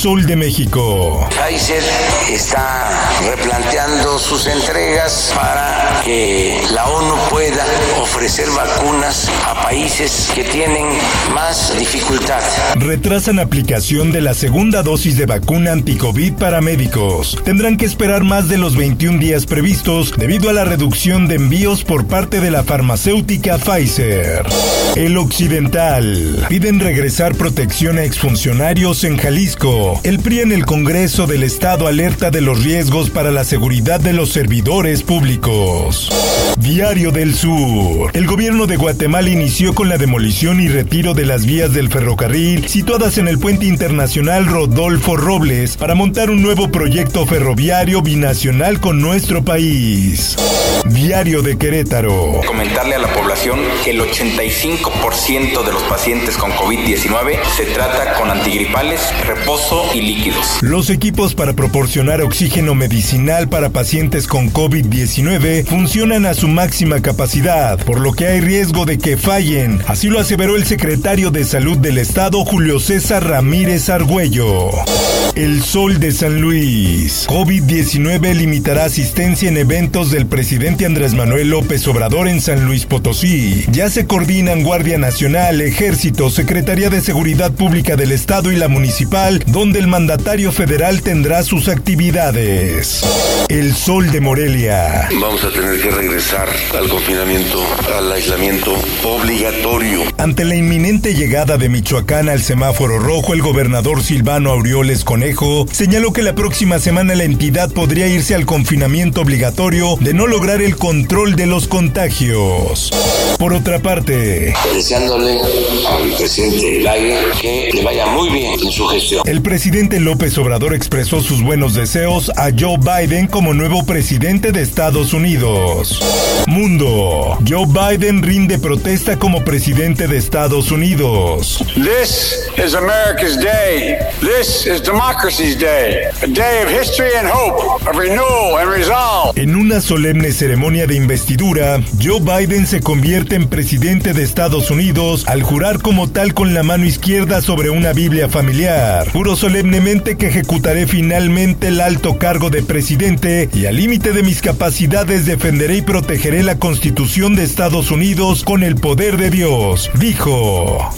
Sol de México. Pfizer está replanteando sus entregas para que la ONU pueda ofrecer vacunas a países que tienen más dificultad. Retrasan aplicación de la segunda dosis de vacuna anticovid para médicos. Tendrán que esperar más de los 21 días previstos debido a la reducción de envíos por parte de la farmacéutica Pfizer. El Occidental. Piden regresar protección a exfuncionarios en Jalisco el PRI en el Congreso del Estado alerta de los riesgos para la seguridad de los servidores públicos. Diario del Sur. El gobierno de Guatemala inició con la demolición y retiro de las vías del ferrocarril situadas en el puente internacional Rodolfo Robles para montar un nuevo proyecto ferroviario binacional con nuestro país. Diario de Querétaro. Comentarle a la población que el 85% de los pacientes con COVID-19 se trata con antigripales, reposo y líquidos. Los equipos para proporcionar oxígeno medicinal para pacientes con COVID-19 funcionan a su máxima capacidad, por lo que hay riesgo de que fallen. Así lo aseveró el secretario de Salud del Estado, Julio César Ramírez Argüello. El Sol de San Luis. COVID-19 limitará asistencia en eventos del presidente Andrés Manuel López Obrador en San Luis Potosí. Ya se coordinan Guardia Nacional, Ejército, Secretaría de Seguridad Pública del Estado y la Municipal, donde el mandatario federal tendrá sus actividades. El Sol de Morelia. Vamos a tener que regresar al confinamiento, al aislamiento obligatorio. Ante la inminente llegada de Michoacán al semáforo rojo, el gobernador Silvano Aureoles Conejo señaló que la próxima semana la entidad podría irse al confinamiento obligatorio de no lograr el control de los contagios. Por otra parte, deseándole al presidente Lague que le vaya muy bien en su gestión. El presidente López Obrador expresó sus buenos deseos a Joe Biden como nuevo presidente de Estados Unidos. Mundo. Joe Biden rinde protesta como presidente de Estados Unidos. This is America's day. This is democracy's day. A day of history and hope, of renewal and resolve. En una solemne ceremonia de investidura, Joe Biden se convierte en presidente de Estados Unidos al jurar como tal con la mano izquierda sobre una Biblia familiar. Juro solemnemente que ejecutaré finalmente el alto cargo de presidente y al límite de mis capacidades defenderé y protegeré la Constitución de Estados Unidos con el poder de Dios, dijo.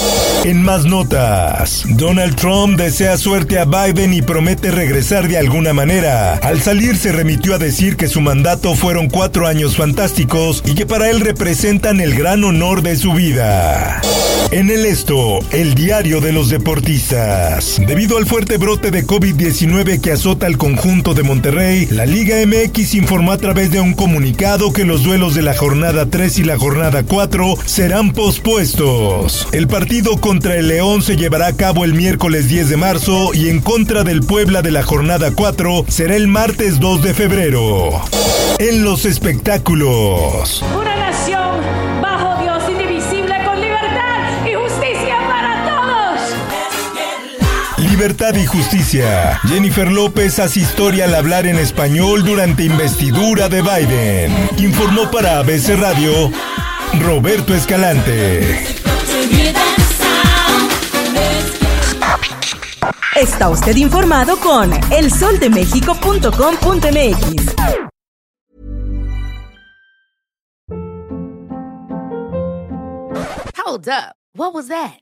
En más notas, Donald Trump desea suerte a Biden y promete regresar de alguna manera. Al salir se remitió a decir que su mandato fueron cuatro años fantásticos y que para él representan el gran honor de su vida. En el esto, el diario de los deportistas. Debido al fuerte brote de COVID-19 que azota al conjunto de Monterrey, la Liga MX informó a través de un comunicado que los duelos de la jornada 3 y la jornada 4 serán pospuestos. El partido contra el León se llevará a cabo el miércoles 10 de marzo y en contra del Puebla de la jornada 4 será el martes 2 de febrero. En los espectáculos. Libertad y justicia. Jennifer López hace historia al hablar en español durante investidura de Biden. Informó para ABC Radio Roberto Escalante. Está usted informado con elsoldemexico.com.mx. Hold up. What was that?